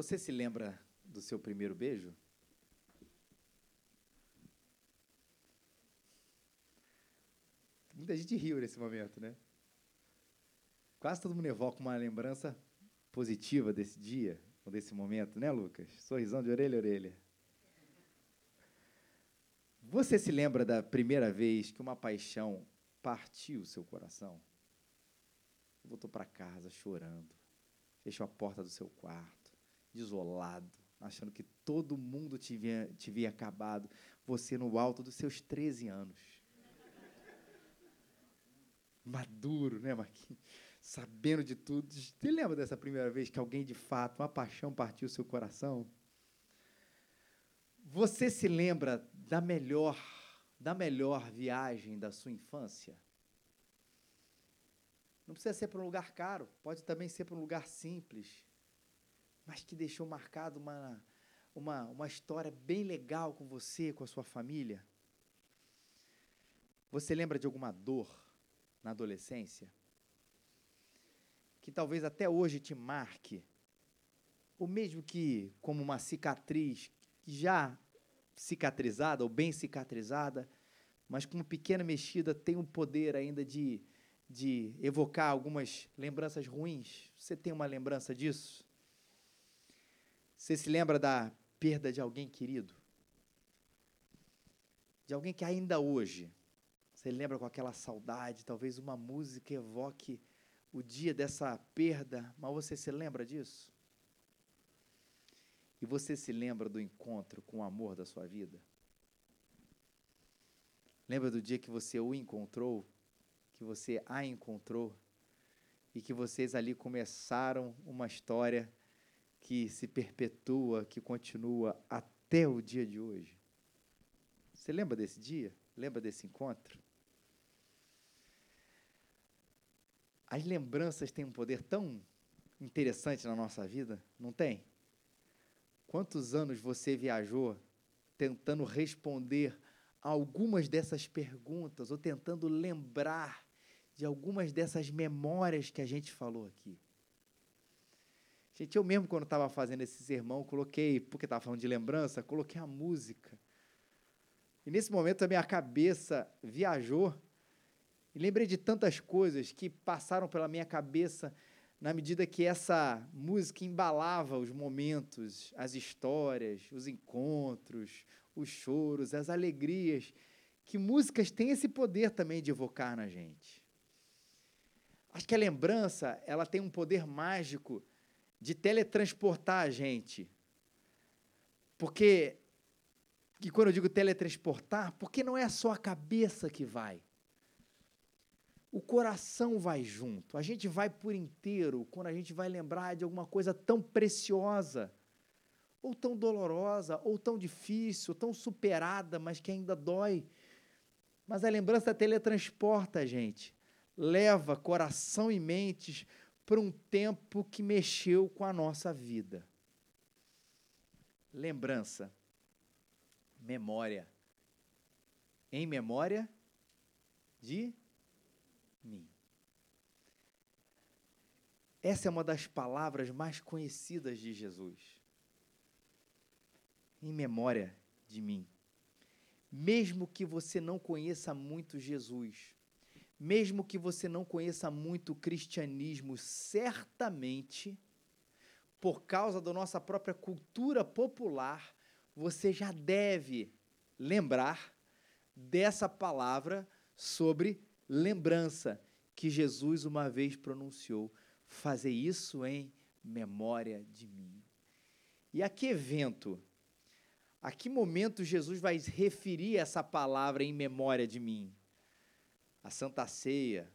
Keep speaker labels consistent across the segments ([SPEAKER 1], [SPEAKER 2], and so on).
[SPEAKER 1] Você se lembra do seu primeiro beijo? Muita gente riu nesse momento, né? Quase todo mundo evoca uma lembrança positiva desse dia, ou desse momento, né, Lucas? Sorrisão de orelha a orelha. Você se lembra da primeira vez que uma paixão partiu o seu coração? Voltou para casa chorando, fechou a porta do seu quarto, desolado, achando que todo mundo te havia, te havia acabado, você no alto dos seus 13 anos. Maduro, né, Marquinhos? Sabendo de tudo. Você lembra dessa primeira vez que alguém de fato, uma paixão partiu seu coração? Você se lembra da melhor, da melhor viagem da sua infância? Não precisa ser para um lugar caro, pode também ser para um lugar simples, mas que deixou marcado uma, uma, uma história bem legal com você, com a sua família. Você lembra de alguma dor na adolescência? Que talvez até hoje te marque, ou mesmo que como uma cicatriz já cicatrizada ou bem cicatrizada, mas com uma pequena mexida tem o poder ainda de, de evocar algumas lembranças ruins. Você tem uma lembrança disso? Você se lembra da perda de alguém querido? De alguém que ainda hoje você lembra com aquela saudade, talvez uma música evoque o dia dessa perda, mas você se lembra disso? E você se lembra do encontro com o amor da sua vida? Lembra do dia que você o encontrou, que você a encontrou e que vocês ali começaram uma história que se perpetua, que continua até o dia de hoje? Você lembra desse dia? Lembra desse encontro? As lembranças têm um poder tão interessante na nossa vida, não tem? Quantos anos você viajou tentando responder a algumas dessas perguntas ou tentando lembrar de algumas dessas memórias que a gente falou aqui? Gente, eu mesmo, quando estava fazendo esse sermão, coloquei, porque estava falando de lembrança, coloquei a música. E nesse momento a minha cabeça viajou e lembrei de tantas coisas que passaram pela minha cabeça na medida que essa música embalava os momentos, as histórias, os encontros, os choros, as alegrias, que músicas têm esse poder também de evocar na gente. Acho que a lembrança, ela tem um poder mágico de teletransportar a gente. Porque, e quando eu digo teletransportar, porque não é só a cabeça que vai o coração vai junto. A gente vai por inteiro quando a gente vai lembrar de alguma coisa tão preciosa, ou tão dolorosa, ou tão difícil, ou tão superada, mas que ainda dói. Mas a lembrança teletransporta a gente, leva coração e mentes para um tempo que mexeu com a nossa vida. Lembrança, memória. Em memória de mim. Essa é uma das palavras mais conhecidas de Jesus. Em memória de mim. Mesmo que você não conheça muito Jesus, mesmo que você não conheça muito o cristianismo, certamente, por causa da nossa própria cultura popular, você já deve lembrar dessa palavra sobre lembrança que Jesus uma vez pronunciou: fazer isso em memória de mim. E a que evento, a que momento Jesus vai referir essa palavra em memória de mim? A Santa Ceia,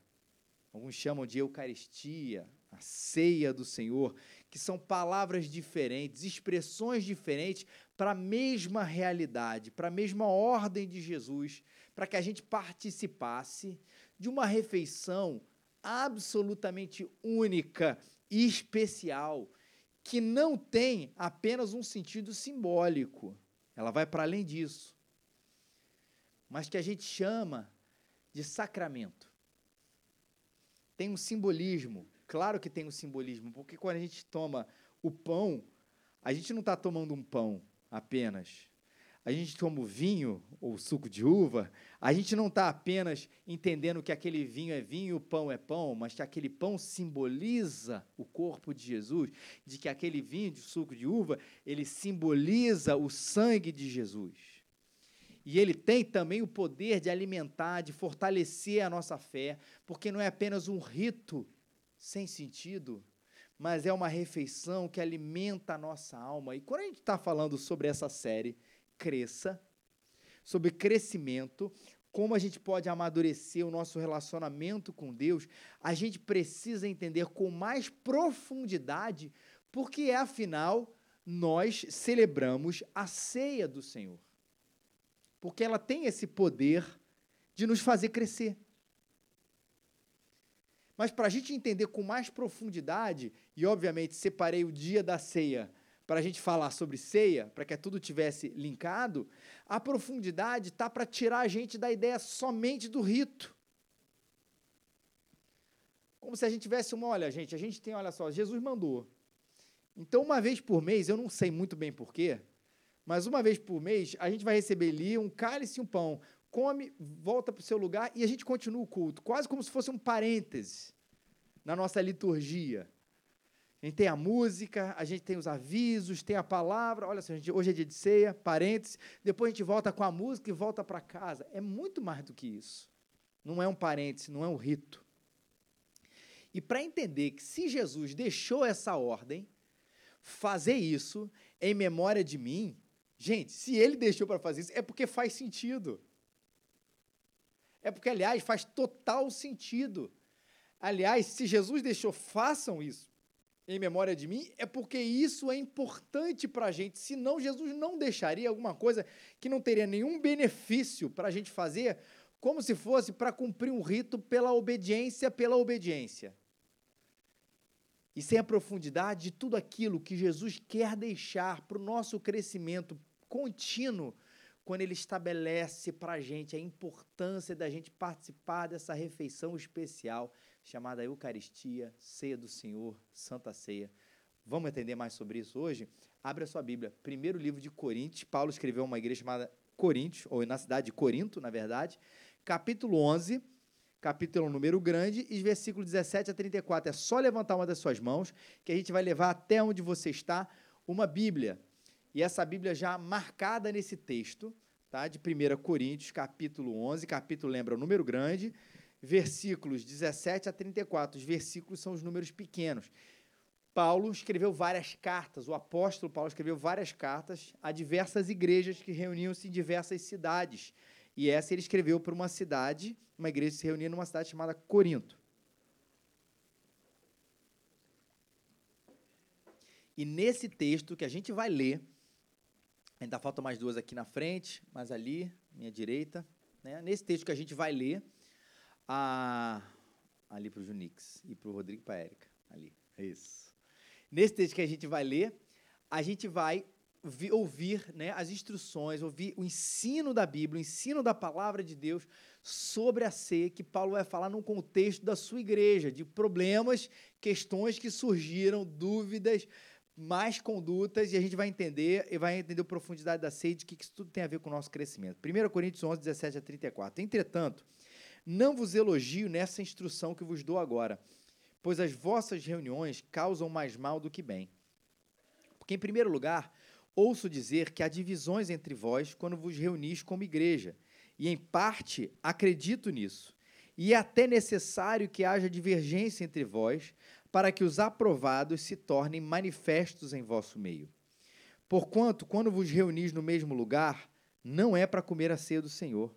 [SPEAKER 1] alguns chamam de Eucaristia, a ceia do Senhor, que são palavras diferentes, expressões diferentes para a mesma realidade, para a mesma ordem de Jesus, para que a gente participasse de uma refeição absolutamente única e especial, que não tem apenas um sentido simbólico, ela vai para além disso, mas que a gente chama de sacramento. Tem um simbolismo, claro que tem um simbolismo, porque quando a gente toma o pão, a gente não está tomando um pão apenas. A gente toma o vinho ou suco de uva, a gente não está apenas entendendo que aquele vinho é vinho e o pão é pão, mas que aquele pão simboliza o corpo de Jesus, de que aquele vinho de suco de uva, ele simboliza o sangue de Jesus. E ele tem também o poder de alimentar, de fortalecer a nossa fé, porque não é apenas um rito sem sentido, mas é uma refeição que alimenta a nossa alma. E quando a gente está falando sobre essa série, Cresça, sobre crescimento, como a gente pode amadurecer o nosso relacionamento com Deus, a gente precisa entender com mais profundidade, porque afinal nós celebramos a ceia do Senhor porque ela tem esse poder de nos fazer crescer. Mas para a gente entender com mais profundidade, e obviamente separei o dia da ceia para a gente falar sobre ceia, para que tudo tivesse linkado, a profundidade está para tirar a gente da ideia somente do rito. Como se a gente tivesse uma, olha, gente, a gente tem, olha só, Jesus mandou. Então, uma vez por mês, eu não sei muito bem porquê, mas uma vez por mês, a gente vai receber ali um cálice e um pão. Come, volta para o seu lugar e a gente continua o culto, quase como se fosse um parêntese na nossa liturgia. A gente tem a música, a gente tem os avisos, tem a palavra. Olha, gente, hoje é dia de ceia, parênteses. Depois a gente volta com a música e volta para casa. É muito mais do que isso. Não é um parêntese, não é um rito. E para entender que se Jesus deixou essa ordem, fazer isso em memória de mim, Gente, se ele deixou para fazer isso, é porque faz sentido. É porque, aliás, faz total sentido. Aliás, se Jesus deixou, façam isso em memória de mim, é porque isso é importante para a gente. Senão, Jesus não deixaria alguma coisa que não teria nenhum benefício para a gente fazer, como se fosse para cumprir um rito pela obediência, pela obediência. E sem a profundidade de tudo aquilo que Jesus quer deixar para o nosso crescimento contínuo quando ele estabelece para a gente a importância da gente participar dessa refeição especial chamada Eucaristia, Ceia do Senhor, Santa Ceia. Vamos entender mais sobre isso hoje? Abre a sua Bíblia. Primeiro livro de Coríntios. Paulo escreveu uma igreja chamada Coríntios, ou na cidade de Corinto, na verdade. Capítulo 11, capítulo número grande, e versículo 17 a 34. É só levantar uma das suas mãos, que a gente vai levar até onde você está uma Bíblia. E essa Bíblia já marcada nesse texto, tá? de 1 Coríntios, capítulo 11, capítulo lembra o número grande, versículos 17 a 34. Os versículos são os números pequenos. Paulo escreveu várias cartas, o apóstolo Paulo escreveu várias cartas a diversas igrejas que reuniam-se em diversas cidades. E essa ele escreveu para uma cidade, uma igreja se reunia numa cidade chamada Corinto. E nesse texto que a gente vai ler, Ainda faltam mais duas aqui na frente, mais ali, minha direita. Né? Nesse texto que a gente vai ler, a, ali para o Junix e para o Rodrigo e para a Érica. Ali, isso. Nesse texto que a gente vai ler, a gente vai ouvir né, as instruções, ouvir o ensino da Bíblia, o ensino da palavra de Deus sobre a ceia, que Paulo vai falar num contexto da sua igreja, de problemas, questões que surgiram, dúvidas, mais condutas e a gente vai entender e vai entender a profundidade da sede, o que isso tudo tem a ver com o nosso crescimento. 1 Coríntios 11, 17 a 34. Entretanto, não vos elogio nessa instrução que vos dou agora, pois as vossas reuniões causam mais mal do que bem. Porque, em primeiro lugar, ouço dizer que há divisões entre vós quando vos reunis como igreja, e em parte acredito nisso. E é até necessário que haja divergência entre vós, para que os aprovados se tornem manifestos em vosso meio. Porquanto, quando vos reunis no mesmo lugar, não é para comer a ceia do Senhor.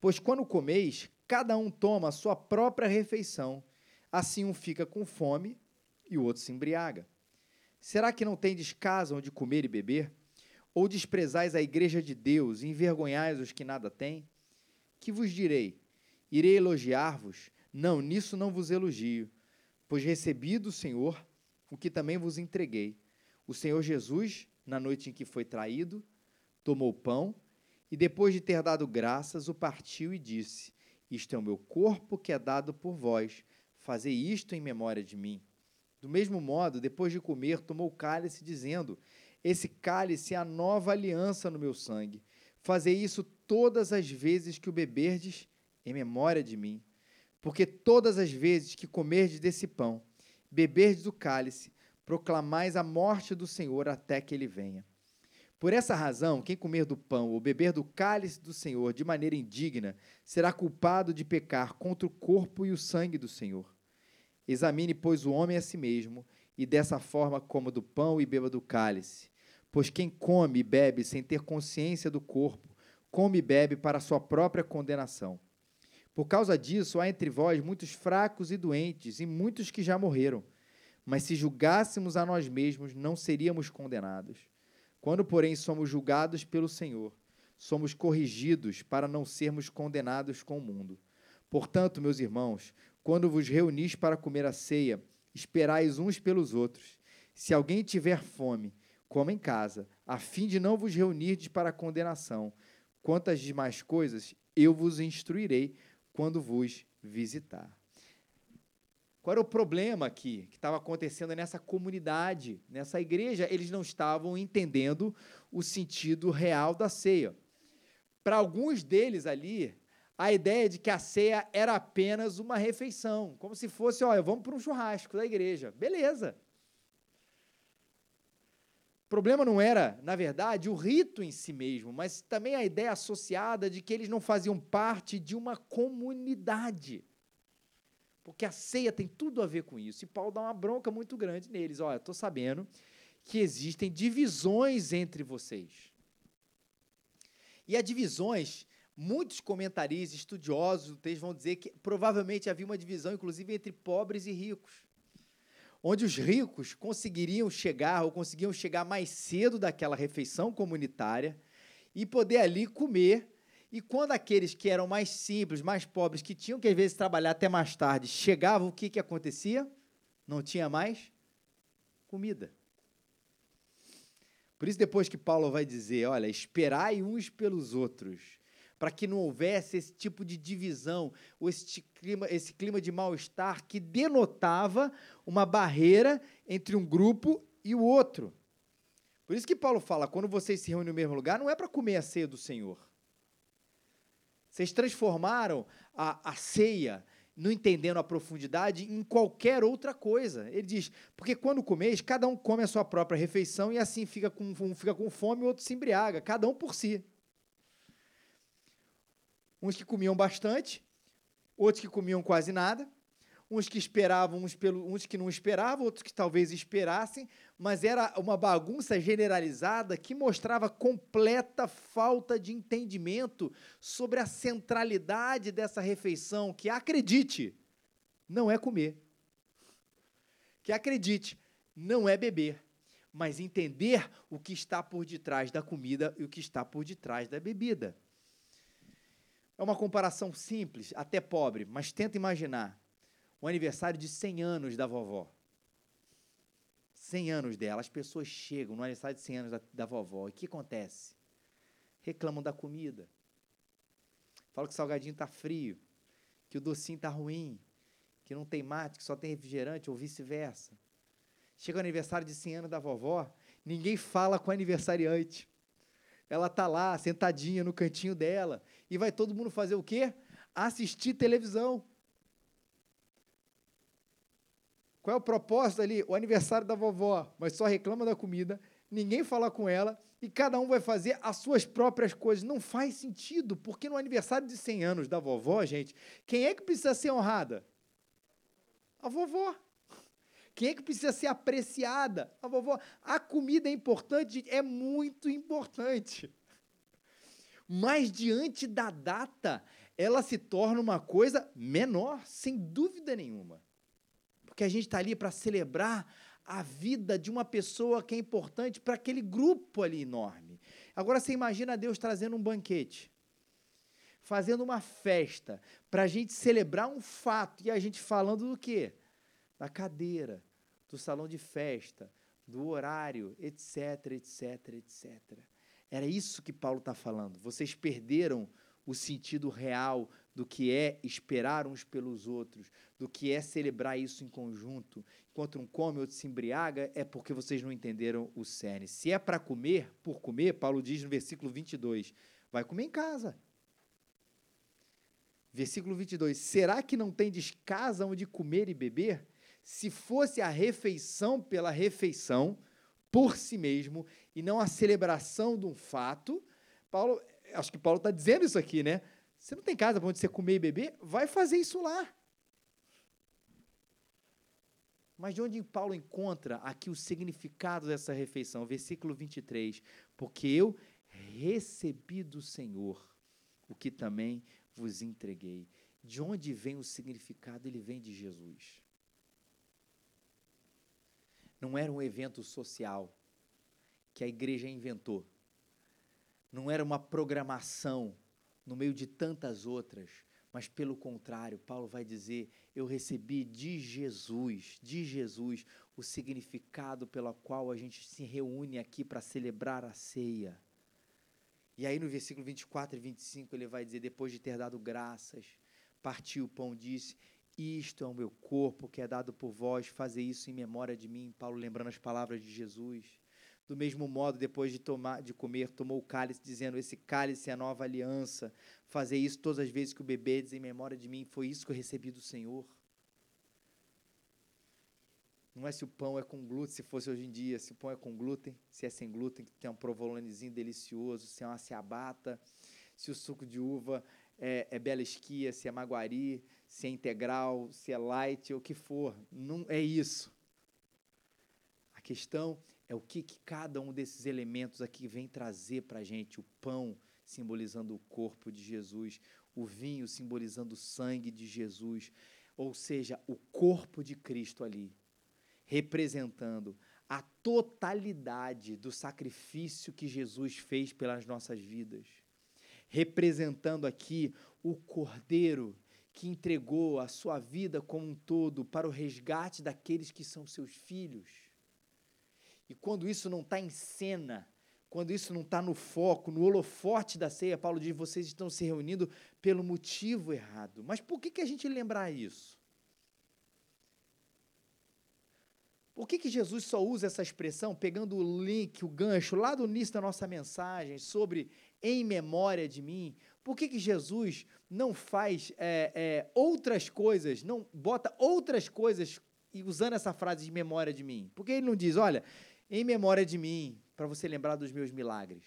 [SPEAKER 1] Pois quando comeis, cada um toma a sua própria refeição, assim um fica com fome e o outro se embriaga. Será que não tendes casa onde comer e beber? Ou desprezais a igreja de Deus e envergonhais os que nada têm? Que vos direi? Irei elogiar-vos? Não, nisso não vos elogio Pois recebi do Senhor o que também vos entreguei. O Senhor Jesus, na noite em que foi traído, tomou pão e, depois de ter dado graças, o partiu e disse: Isto é o meu corpo que é dado por vós. Fazei isto em memória de mim. Do mesmo modo, depois de comer, tomou o cálice, dizendo: Esse cálice é a nova aliança no meu sangue. Fazei isso todas as vezes que o beberdes em memória de mim. Porque todas as vezes que comerdes desse pão, beberdes do cálice, proclamais a morte do Senhor até que ele venha. Por essa razão, quem comer do pão ou beber do cálice do Senhor de maneira indigna será culpado de pecar contra o corpo e o sangue do Senhor. Examine, pois, o homem a si mesmo, e dessa forma coma do pão e beba do cálice. Pois quem come e bebe sem ter consciência do corpo, come e bebe para sua própria condenação. Por causa disso, há entre vós muitos fracos e doentes, e muitos que já morreram. Mas se julgássemos a nós mesmos, não seríamos condenados. Quando, porém, somos julgados pelo Senhor, somos corrigidos para não sermos condenados com o mundo. Portanto, meus irmãos, quando vos reunis para comer a ceia, esperais uns pelos outros. Se alguém tiver fome, coma em casa, a fim de não vos reunirdes para a condenação. Quanto às demais coisas, eu vos instruirei quando vos visitar. Qual era o problema aqui que estava acontecendo nessa comunidade, nessa igreja? Eles não estavam entendendo o sentido real da ceia. Para alguns deles ali, a ideia de que a ceia era apenas uma refeição, como se fosse, olha, vamos para um churrasco da igreja. Beleza. O problema não era, na verdade, o rito em si mesmo, mas também a ideia associada de que eles não faziam parte de uma comunidade. Porque a ceia tem tudo a ver com isso. E Paulo dá uma bronca muito grande neles. Olha, estou sabendo que existem divisões entre vocês. E há divisões, muitos comentaristas, estudiosos do texto vão dizer que provavelmente havia uma divisão, inclusive, entre pobres e ricos. Onde os ricos conseguiriam chegar, ou conseguiam chegar mais cedo daquela refeição comunitária e poder ali comer e quando aqueles que eram mais simples, mais pobres, que tinham que às vezes trabalhar até mais tarde, chegavam, o que, que acontecia? Não tinha mais comida. Por isso, depois que Paulo vai dizer, olha, esperai uns pelos outros, para que não houvesse esse tipo de divisão, ou esse clima, esse clima de mal-estar que denotava uma barreira entre um grupo e o outro. Por isso que Paulo fala, quando vocês se reúnem no mesmo lugar, não é para comer a ceia do Senhor. Vocês transformaram a, a ceia, não entendendo a profundidade, em qualquer outra coisa. Ele diz, porque quando comeis, cada um come a sua própria refeição e assim fica com, um fica com fome o outro se embriaga, cada um por si. Uns que comiam bastante, outros que comiam quase nada, uns que esperavam, uns, pelo, uns que não esperavam, outros que talvez esperassem, mas era uma bagunça generalizada que mostrava completa falta de entendimento sobre a centralidade dessa refeição, que acredite, não é comer. Que acredite, não é beber, mas entender o que está por detrás da comida e o que está por detrás da bebida. É uma comparação simples, até pobre, mas tenta imaginar o aniversário de 100 anos da vovó. 100 anos dela. As pessoas chegam no aniversário de 100 anos da, da vovó. E o que acontece? Reclamam da comida. Falam que o salgadinho está frio, que o docinho está ruim, que não tem mate, que só tem refrigerante, ou vice-versa. Chega o aniversário de 100 anos da vovó, ninguém fala com a aniversariante. Ela está lá, sentadinha no cantinho dela, e vai todo mundo fazer o quê? Assistir televisão. Qual é o propósito ali? O aniversário da vovó, mas só reclama da comida, ninguém fala com ela e cada um vai fazer as suas próprias coisas. Não faz sentido, porque no aniversário de 100 anos da vovó, gente, quem é que precisa ser honrada? A vovó. Quem é que precisa ser apreciada? A vovó. A comida é importante, é muito importante. Mas diante da data, ela se torna uma coisa menor, sem dúvida nenhuma porque a gente está ali para celebrar a vida de uma pessoa que é importante para aquele grupo ali enorme. Agora você imagina Deus trazendo um banquete, fazendo uma festa, para a gente celebrar um fato, e a gente falando do quê? Da cadeira, do salão de festa, do horário, etc, etc, etc. Era isso que Paulo está falando. Vocês perderam o sentido real do que é esperar uns pelos outros, do que é celebrar isso em conjunto. Enquanto um come, outro se embriaga, é porque vocês não entenderam o cerne. Se é para comer, por comer, Paulo diz no versículo 22, vai comer em casa. Versículo 22, será que não tendes casa onde comer e beber? Se fosse a refeição pela refeição, por si mesmo, e não a celebração de um fato, Paulo, acho que Paulo está dizendo isso aqui, né? Você não tem casa para onde você comer e beber? Vai fazer isso lá. Mas de onde Paulo encontra aqui o significado dessa refeição? Versículo 23. Porque eu recebi do Senhor o que também vos entreguei. De onde vem o significado? Ele vem de Jesus. Não era um evento social que a igreja inventou. Não era uma programação no meio de tantas outras, mas pelo contrário, Paulo vai dizer: eu recebi de Jesus, de Jesus, o significado pelo qual a gente se reúne aqui para celebrar a ceia. E aí no versículo 24 e 25 ele vai dizer: depois de ter dado graças, partiu o pão, disse: Isto é o meu corpo que é dado por vós, fazer isso em memória de mim. Paulo lembrando as palavras de Jesus. Do mesmo modo, depois de tomar, de comer, tomou o cálice, dizendo: Esse cálice é a nova aliança. Fazer isso todas as vezes que o bebedes em memória de mim. Foi isso que eu recebi do Senhor. Não é se o pão é com glúten, se fosse hoje em dia, se o pão é com glúten, se é sem glúten, que tem um provolonezinho delicioso, se é uma ciabatta, se o suco de uva é, é bela esquia, se é maguari, se é integral, se é light, o que for. Não é isso. A questão é o que, que cada um desses elementos aqui vem trazer para a gente. O pão simbolizando o corpo de Jesus, o vinho simbolizando o sangue de Jesus, ou seja, o corpo de Cristo ali, representando a totalidade do sacrifício que Jesus fez pelas nossas vidas, representando aqui o Cordeiro que entregou a sua vida como um todo para o resgate daqueles que são seus filhos e quando isso não está em cena, quando isso não está no foco, no holofote da ceia, Paulo diz: vocês estão se reunindo pelo motivo errado. Mas por que, que a gente lembrar isso? Por que, que Jesus só usa essa expressão, pegando o link, o gancho lá do início da nossa mensagem sobre em memória de mim? Por que, que Jesus não faz é, é, outras coisas, não bota outras coisas e usando essa frase de memória de mim? Por que ele não diz, olha, em memória de mim, para você lembrar dos meus milagres.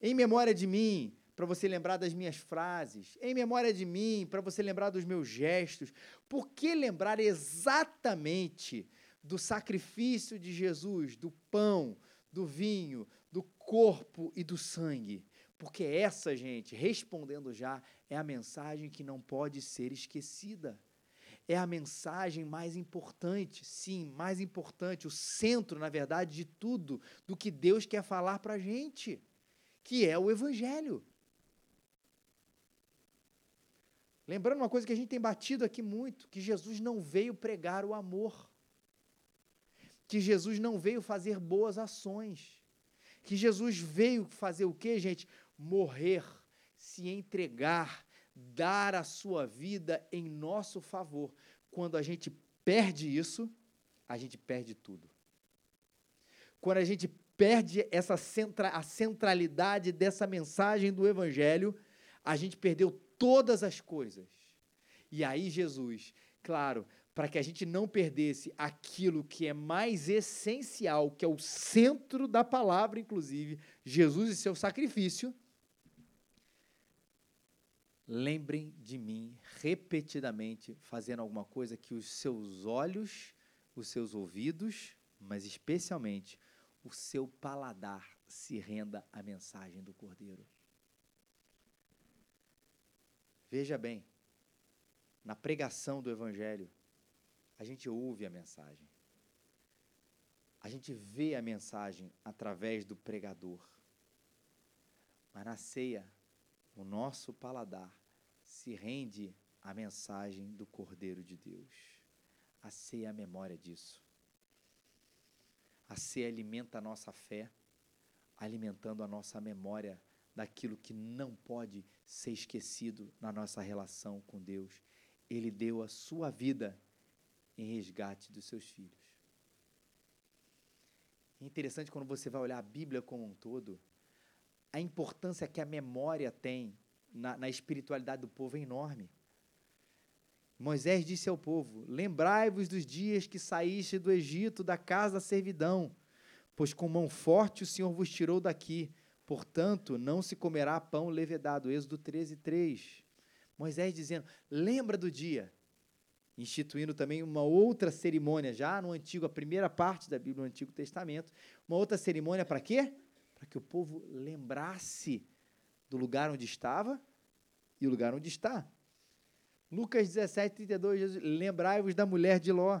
[SPEAKER 1] Em memória de mim, para você lembrar das minhas frases. Em memória de mim, para você lembrar dos meus gestos. Por que lembrar exatamente do sacrifício de Jesus, do pão, do vinho, do corpo e do sangue? Porque essa, gente, respondendo já, é a mensagem que não pode ser esquecida é a mensagem mais importante, sim, mais importante, o centro, na verdade, de tudo, do que Deus quer falar para a gente, que é o Evangelho. Lembrando uma coisa que a gente tem batido aqui muito, que Jesus não veio pregar o amor, que Jesus não veio fazer boas ações, que Jesus veio fazer o que, gente? Morrer, se entregar, dar a sua vida em nosso favor. Quando a gente perde isso, a gente perde tudo. Quando a gente perde essa centra, a centralidade dessa mensagem do Evangelho, a gente perdeu todas as coisas. E aí, Jesus, claro, para que a gente não perdesse aquilo que é mais essencial, que é o centro da palavra, inclusive, Jesus e seu sacrifício, lembrem de mim repetidamente fazendo alguma coisa que os seus olhos, os seus ouvidos, mas especialmente o seu paladar se renda à mensagem do Cordeiro. Veja bem, na pregação do Evangelho, a gente ouve a mensagem. A gente vê a mensagem através do pregador. Mas na ceia, o nosso paladar se rende à mensagem do Cordeiro de Deus. A ceia é a memória disso. A ceia alimenta a nossa fé, alimentando a nossa memória daquilo que não pode ser esquecido na nossa relação com Deus. Ele deu a sua vida em resgate dos seus filhos. É interessante quando você vai olhar a Bíblia como um todo, a importância que a memória tem na, na espiritualidade do povo é enorme. Moisés disse ao povo: Lembrai-vos dos dias que saíste do Egito, da casa da servidão, pois com mão forte o Senhor vos tirou daqui. Portanto, não se comerá pão levedado. Êxodo 13, 3. Moisés dizendo: Lembra do dia. Instituindo também uma outra cerimônia, já no Antigo, a primeira parte da Bíblia, no Antigo Testamento. Uma outra cerimônia para quê? Para que o povo lembrasse do lugar onde estava e o lugar onde está. Lucas 17, 32, Jesus, lembrai-vos da mulher de Ló.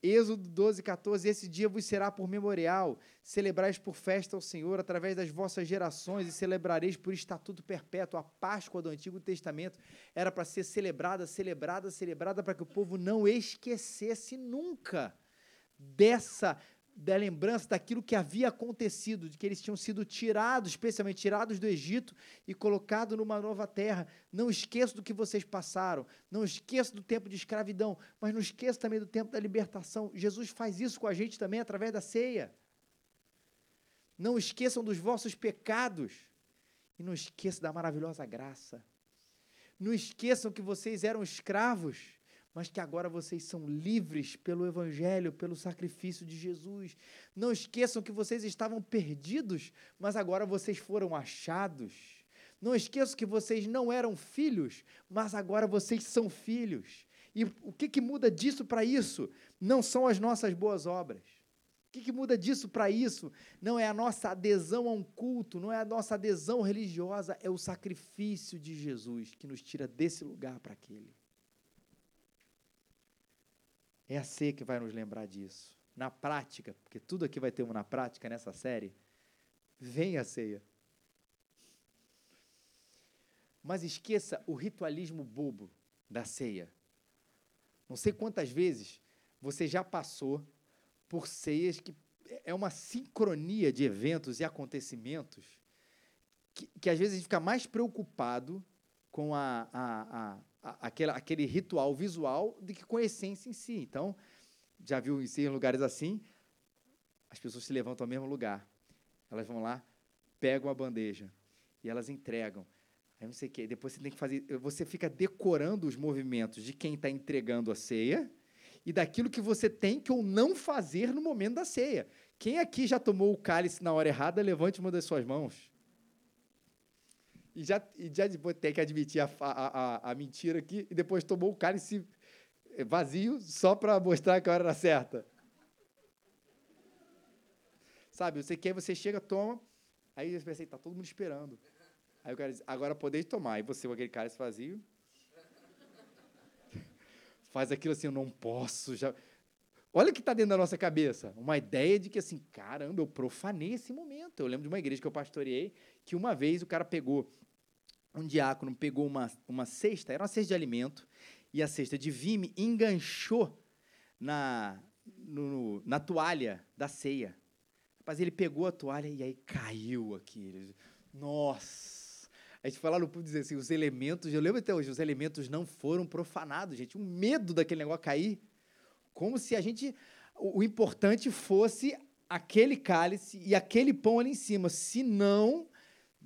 [SPEAKER 1] Êxodo 12, 14, esse dia vos será por memorial, celebrais por festa ao Senhor através das vossas gerações e celebrareis por estatuto perpétuo. A Páscoa do Antigo Testamento era para ser celebrada, celebrada, celebrada, para que o povo não esquecesse nunca dessa da lembrança daquilo que havia acontecido, de que eles tinham sido tirados, especialmente tirados do Egito e colocados numa nova terra. Não esqueça do que vocês passaram, não esqueça do tempo de escravidão, mas não esqueça também do tempo da libertação. Jesus faz isso com a gente também através da ceia. Não esqueçam dos vossos pecados e não esqueçam da maravilhosa graça. Não esqueçam que vocês eram escravos mas que agora vocês são livres pelo Evangelho, pelo sacrifício de Jesus. Não esqueçam que vocês estavam perdidos, mas agora vocês foram achados. Não esqueçam que vocês não eram filhos, mas agora vocês são filhos. E o que, que muda disso para isso? Não são as nossas boas obras. O que, que muda disso para isso? Não é a nossa adesão a um culto, não é a nossa adesão religiosa, é o sacrifício de Jesus que nos tira desse lugar para aquele. É a ceia que vai nos lembrar disso. Na prática, porque tudo aqui vai ter uma na prática nessa série, vem a ceia. Mas esqueça o ritualismo bobo da ceia. Não sei quantas vezes você já passou por ceias que é uma sincronia de eventos e acontecimentos que, que às vezes fica mais preocupado com a, a, a, aquele, aquele ritual visual do que com a essência em si. Então, já viu isso em lugares assim? As pessoas se levantam ao mesmo lugar. Elas vão lá, pegam a bandeja e elas entregam. Aí não sei o quê. Depois você tem que fazer. Você fica decorando os movimentos de quem está entregando a ceia e daquilo que você tem que ou não fazer no momento da ceia. Quem aqui já tomou o cálice na hora errada, levante uma das suas mãos. E já, e já tem que admitir a, a, a, mentira aqui, e depois tomou o cálice vazio só para mostrar que a hora era certa. Sabe, você quer, você chega, toma, aí você pensa, está todo mundo esperando. Aí o cara diz, agora podeis tomar. E você com aquele cálice vazio, faz aquilo assim, eu não posso. Já... Olha o que está dentro da nossa cabeça. Uma ideia de que, assim, caramba, eu profanei esse momento. Eu lembro de uma igreja que eu pastoreei, que uma vez o cara pegou um diácono pegou uma, uma cesta, era uma cesta de alimento, e a cesta de vime enganchou na, no, na toalha da ceia. Mas ele pegou a toalha e aí caiu aqui. Nossa! A gente fala no público dizer assim, os elementos, eu lembro até hoje, os elementos não foram profanados, gente. Um medo daquele negócio cair. Como se a gente. O, o importante fosse aquele cálice e aquele pão ali em cima. Se não,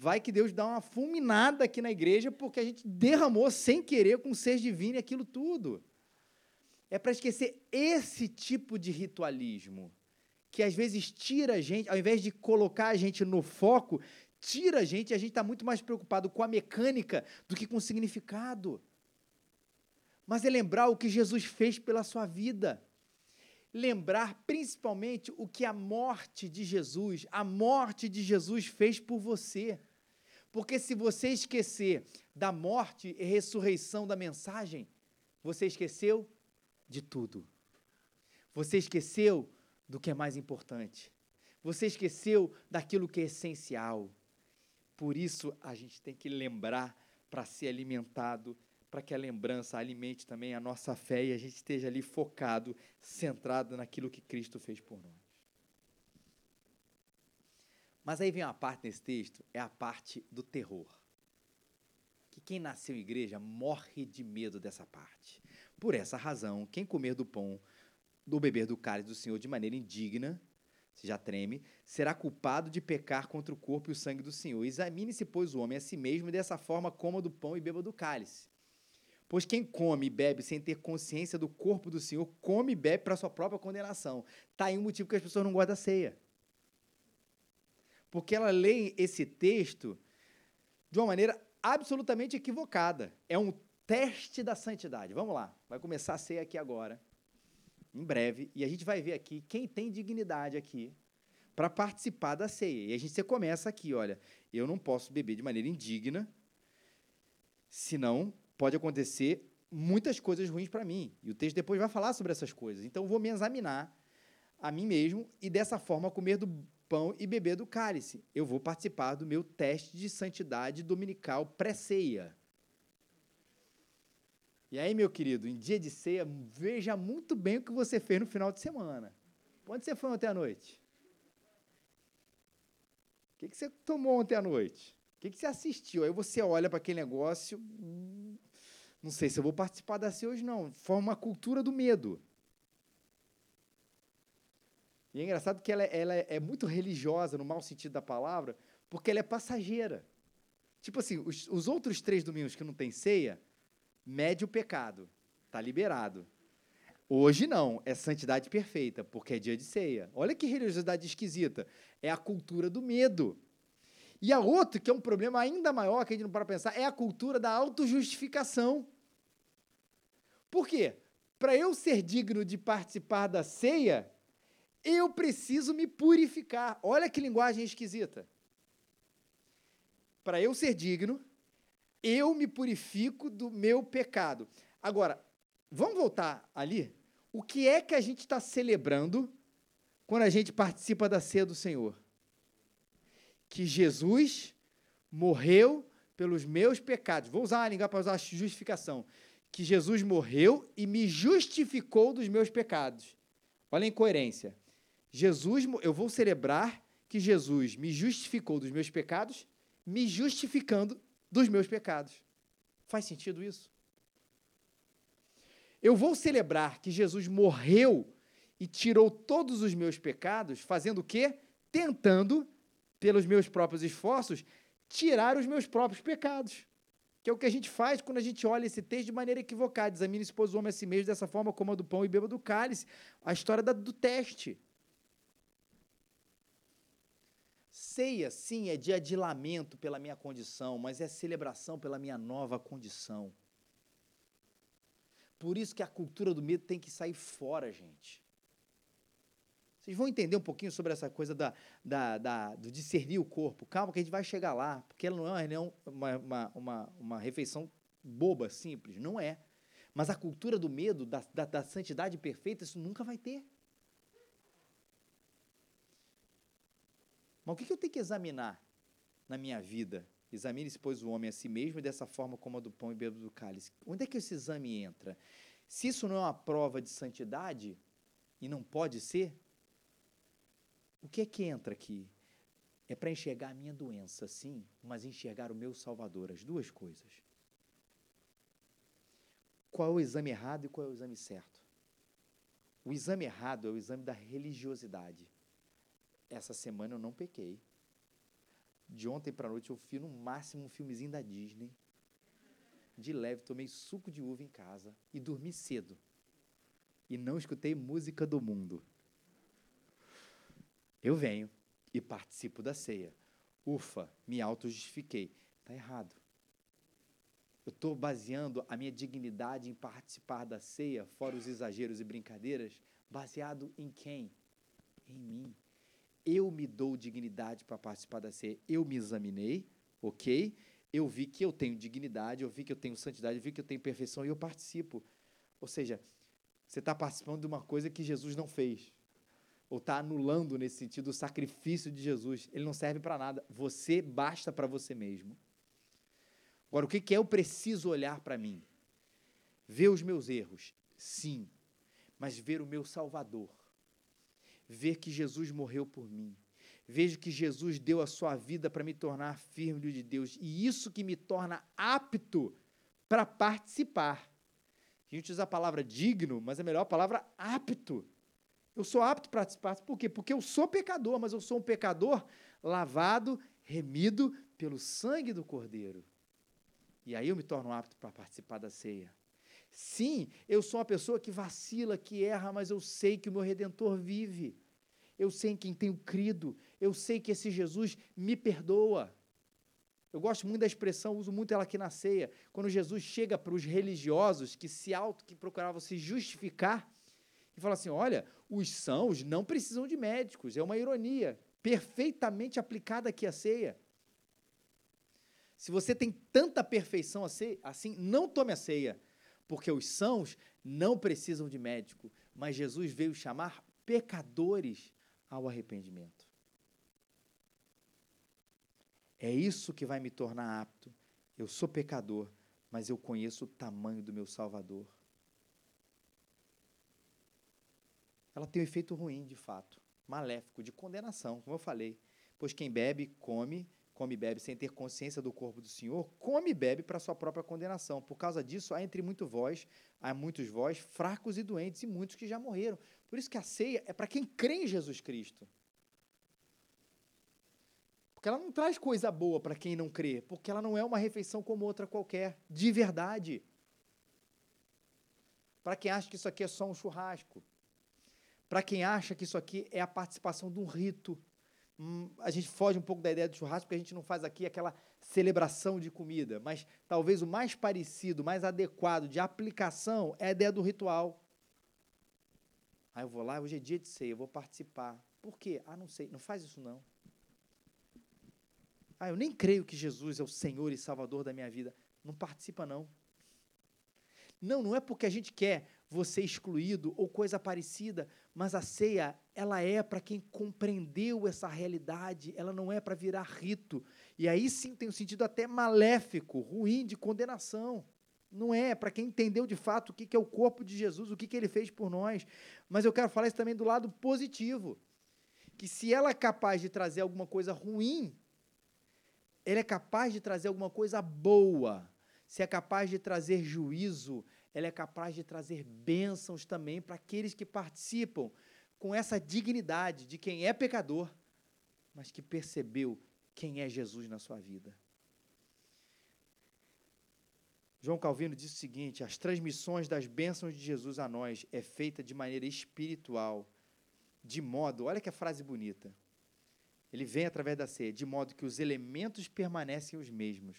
[SPEAKER 1] vai que Deus dá uma fulminada aqui na igreja porque a gente derramou sem querer com ser divino aquilo tudo. É para esquecer esse tipo de ritualismo que às vezes tira a gente, ao invés de colocar a gente no foco, tira a gente e a gente está muito mais preocupado com a mecânica do que com o significado. Mas é lembrar o que Jesus fez pela sua vida. Lembrar principalmente o que a morte de Jesus, a morte de Jesus fez por você. Porque se você esquecer da morte e ressurreição da mensagem, você esqueceu de tudo. Você esqueceu do que é mais importante. Você esqueceu daquilo que é essencial. Por isso a gente tem que lembrar para ser alimentado, para que a lembrança alimente também a nossa fé e a gente esteja ali focado, centrado naquilo que Cristo fez por nós. Mas aí vem uma parte nesse texto, é a parte do terror. Que quem nasceu em igreja morre de medo dessa parte. Por essa razão, quem comer do pão, do beber do cálice do Senhor de maneira indigna, se já treme, será culpado de pecar contra o corpo e o sangue do Senhor. Examine-se, pois, o homem a si mesmo, e dessa forma coma do pão e beba do cálice. Pois quem come e bebe sem ter consciência do corpo do Senhor, come e bebe para sua própria condenação. Está aí um motivo que as pessoas não gostam da ceia. Porque ela lê esse texto de uma maneira absolutamente equivocada. É um teste da santidade. Vamos lá, vai começar a ceia aqui agora, em breve, e a gente vai ver aqui quem tem dignidade aqui para participar da ceia. E a gente começa aqui, olha, eu não posso beber de maneira indigna, senão pode acontecer muitas coisas ruins para mim. E o texto depois vai falar sobre essas coisas. Então, eu vou me examinar a mim mesmo e, dessa forma, comer do pão e beber do cálice. Eu vou participar do meu teste de santidade dominical pré-ceia. E aí, meu querido, em dia de ceia, veja muito bem o que você fez no final de semana. Onde você foi ontem à noite? O que, você tomou ontem à noite? O que, que você assistiu? Aí você olha para aquele negócio, hum, não sei se eu vou participar da ceia hoje, não. Forma uma cultura do medo. E é engraçado que ela, ela é muito religiosa, no mau sentido da palavra, porque ela é passageira. Tipo assim, os, os outros três domingos que não tem ceia, mede o pecado, está liberado. Hoje não, é santidade perfeita, porque é dia de ceia. Olha que religiosidade esquisita. É a cultura do medo. E a outra, que é um problema ainda maior, que a gente não para pensar, é a cultura da autojustificação. Por quê? Para eu ser digno de participar da ceia, eu preciso me purificar. Olha que linguagem esquisita. Para eu ser digno, eu me purifico do meu pecado. Agora, vamos voltar ali? O que é que a gente está celebrando quando a gente participa da ceia do Senhor? Que Jesus morreu pelos meus pecados. Vou usar a língua para usar a justificação que Jesus morreu e me justificou dos meus pecados. Olha a incoerência. Jesus, eu vou celebrar que Jesus me justificou dos meus pecados, me justificando dos meus pecados. Faz sentido isso? Eu vou celebrar que Jesus morreu e tirou todos os meus pecados, fazendo o quê? Tentando, pelos meus próprios esforços, tirar os meus próprios pecados. Que é o que a gente faz quando a gente olha esse texto de maneira equivocada. Examine, esposo, o homem a si mesmo dessa forma, coma do pão e beba do cálice. A história da, do teste. Ceia, sim, é dia de lamento pela minha condição, mas é celebração pela minha nova condição. Por isso que a cultura do medo tem que sair fora, gente. Vocês vão entender um pouquinho sobre essa coisa da, da, da, do discernir o corpo. Calma, que a gente vai chegar lá, porque ela não é uma, uma, uma, uma refeição boba, simples. Não é. Mas a cultura do medo, da, da, da santidade perfeita, isso nunca vai ter. Mas o que, eu tenho que examinar na minha vida? Examine-se, pois, o homem a si mesmo dessa forma como a do pão e bebo do cálice. Onde é que esse exame entra? Se isso não é uma prova de santidade, e não pode ser, o que é que entra aqui? É para enxergar a minha doença, sim, mas enxergar o meu Salvador, as duas coisas. Qual é o exame errado e qual é o exame certo? O exame errado é o exame da religiosidade. Essa semana eu não pequei. De ontem para noite eu fui no máximo um filmezinho da Disney. De leve, tomei suco de uva em casa e dormi cedo. E não escutei música do mundo. Eu venho e participo da ceia. Ufa, me auto-justifiquei. Está errado. Eu estou baseando a minha dignidade em participar da ceia, fora os exageros e brincadeiras, baseado em quem? Em mim. Eu me dou dignidade para participar da ceia. Eu me examinei, ok? Eu vi que eu tenho dignidade, eu vi que eu tenho santidade, eu vi que eu tenho perfeição e eu participo. Ou seja, você está participando de uma coisa que Jesus não fez ou está anulando nesse sentido o sacrifício de Jesus. Ele não serve para nada. Você basta para você mesmo. Agora, o que, que é eu preciso olhar para mim? Ver os meus erros, sim, mas ver o meu Salvador. Ver que Jesus morreu por mim. vejo que Jesus deu a sua vida para me tornar firme de Deus, e isso que me torna apto para participar. A gente usa a palavra digno, mas é melhor a palavra apto. Eu sou apto para participar. Por quê? Porque eu sou pecador, mas eu sou um pecador lavado, remido pelo sangue do Cordeiro. E aí eu me torno apto para participar da ceia. Sim, eu sou uma pessoa que vacila, que erra, mas eu sei que o meu redentor vive. Eu sei em quem tenho crido. Eu sei que esse Jesus me perdoa. Eu gosto muito da expressão, uso muito ela aqui na ceia. Quando Jesus chega para os religiosos que se auto, que procuravam se justificar, e fala assim: olha, os sãos não precisam de médicos. É uma ironia perfeitamente aplicada aqui à ceia. Se você tem tanta perfeição assim, não tome a ceia, porque os sãos não precisam de médico, mas Jesus veio chamar pecadores ao arrependimento. É isso que vai me tornar apto. Eu sou pecador, mas eu conheço o tamanho do meu Salvador. Ela tem um efeito ruim, de fato, maléfico, de condenação, como eu falei. Pois quem bebe, come come e bebe sem ter consciência do corpo do Senhor, come e bebe para sua própria condenação. Por causa disso, há entre muito vós, há muitos vós fracos e doentes e muitos que já morreram. Por isso que a ceia é para quem crê em Jesus Cristo. Porque ela não traz coisa boa para quem não crê, porque ela não é uma refeição como outra qualquer, de verdade. Para quem acha que isso aqui é só um churrasco. Para quem acha que isso aqui é a participação de um rito a gente foge um pouco da ideia do churrasco, porque a gente não faz aqui aquela celebração de comida, mas talvez o mais parecido, mais adequado de aplicação é a ideia do ritual. Ah, eu vou lá, hoje é dia de ceia, eu vou participar. Por quê? Ah, não sei, não faz isso não. Ah, eu nem creio que Jesus é o Senhor e Salvador da minha vida. Não participa não. Não, não é porque a gente quer você excluído ou coisa parecida, mas a ceia, ela é para quem compreendeu essa realidade, ela não é para virar rito. E aí sim tem um sentido até maléfico, ruim, de condenação. Não é, para quem entendeu de fato o que é o corpo de Jesus, o que ele fez por nós. Mas eu quero falar isso também do lado positivo. Que se ela é capaz de trazer alguma coisa ruim, ela é capaz de trazer alguma coisa boa. Se é capaz de trazer juízo, ela é capaz de trazer bênçãos também para aqueles que participam com essa dignidade de quem é pecador, mas que percebeu quem é Jesus na sua vida. João Calvino disse o seguinte: as transmissões das bênçãos de Jesus a nós é feita de maneira espiritual, de modo, olha que a frase bonita. Ele vem através da ceia, de modo que os elementos permanecem os mesmos,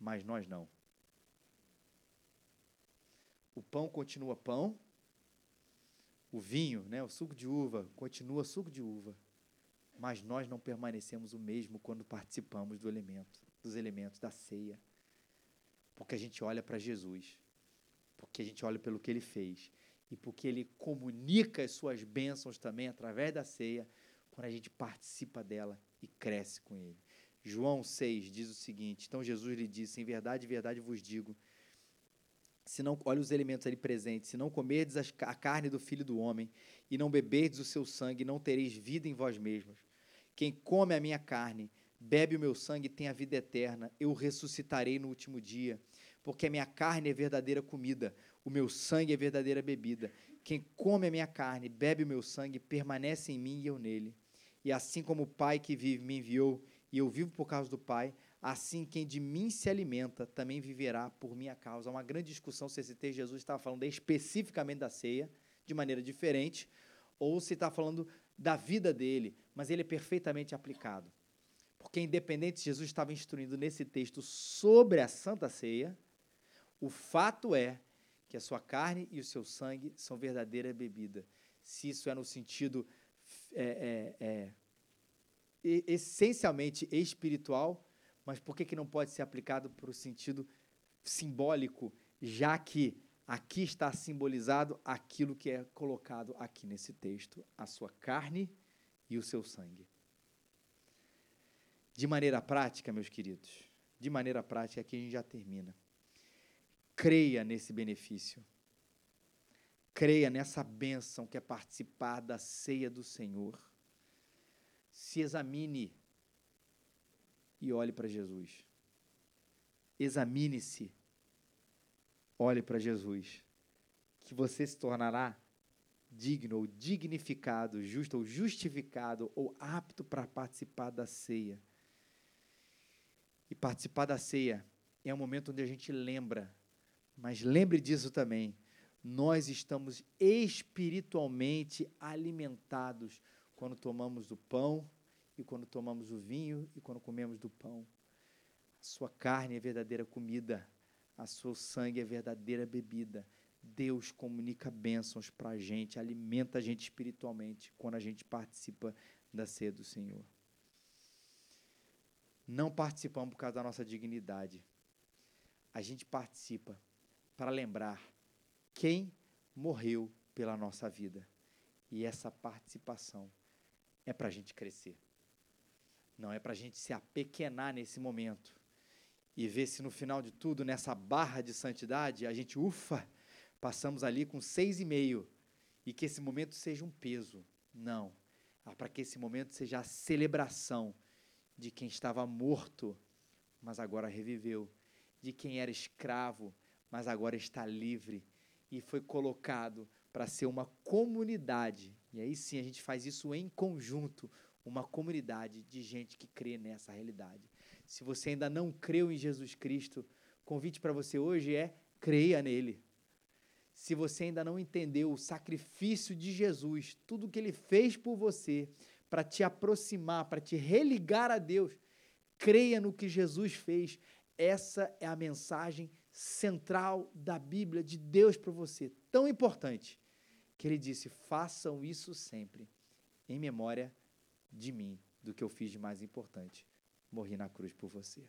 [SPEAKER 1] mas nós não. O pão continua pão, o vinho, né, o suco de uva, continua suco de uva. Mas nós não permanecemos o mesmo quando participamos do elemento, dos elementos da ceia. Porque a gente olha para Jesus. Porque a gente olha pelo que ele fez e porque ele comunica as suas bênçãos também através da ceia, quando a gente participa dela e cresce com ele. João 6 diz o seguinte: Então Jesus lhe disse: Em verdade, verdade vos digo se não, olha os elementos ali presentes, se não comerdes a carne do Filho do Homem e não beberdes o seu sangue, não tereis vida em vós mesmos. Quem come a minha carne, bebe o meu sangue, tem a vida eterna, eu ressuscitarei no último dia, porque a minha carne é verdadeira comida, o meu sangue é verdadeira bebida. Quem come a minha carne, bebe o meu sangue, permanece em mim e eu nele. E assim como o Pai que vive me enviou, e eu vivo por causa do Pai, Assim, quem de mim se alimenta também viverá por minha causa. Uma grande discussão se esse texto Jesus estava falando especificamente da ceia, de maneira diferente, ou se está falando da vida dele, mas ele é perfeitamente aplicado. Porque, independente se Jesus estava instruindo nesse texto sobre a Santa Ceia, o fato é que a sua carne e o seu sangue são verdadeira bebida. Se isso é no sentido é, é, é, essencialmente espiritual, mas por que, que não pode ser aplicado para o sentido simbólico, já que aqui está simbolizado aquilo que é colocado aqui nesse texto, a sua carne e o seu sangue. De maneira prática, meus queridos, de maneira prática, aqui a gente já termina. Creia nesse benefício. Creia nessa bênção que é participar da ceia do Senhor. se examine e olhe para Jesus. Examine-se, olhe para Jesus, que você se tornará digno ou dignificado, justo ou justificado ou apto para participar da ceia. E participar da ceia é um momento onde a gente lembra, mas lembre disso também. Nós estamos espiritualmente alimentados quando tomamos do pão e quando tomamos o vinho e quando comemos do pão. A sua carne é verdadeira comida, a seu sangue é verdadeira bebida. Deus comunica bênçãos para a gente, alimenta a gente espiritualmente quando a gente participa da ceia do Senhor. Não participamos por causa da nossa dignidade. A gente participa para lembrar quem morreu pela nossa vida. E essa participação é para a gente crescer. Não é para a gente se apequenar nesse momento e ver se no final de tudo, nessa barra de santidade, a gente, ufa, passamos ali com seis e meio e que esse momento seja um peso. Não. É para que esse momento seja a celebração de quem estava morto, mas agora reviveu, de quem era escravo, mas agora está livre e foi colocado para ser uma comunidade. E aí sim a gente faz isso em conjunto, uma comunidade de gente que crê nessa realidade. Se você ainda não creu em Jesus Cristo, convite para você hoje é creia nele. Se você ainda não entendeu o sacrifício de Jesus, tudo que ele fez por você, para te aproximar, para te religar a Deus, creia no que Jesus fez. Essa é a mensagem central da Bíblia de Deus para você, tão importante, que ele disse: façam isso sempre, em memória de mim, do que eu fiz de mais importante. Morri na cruz por você.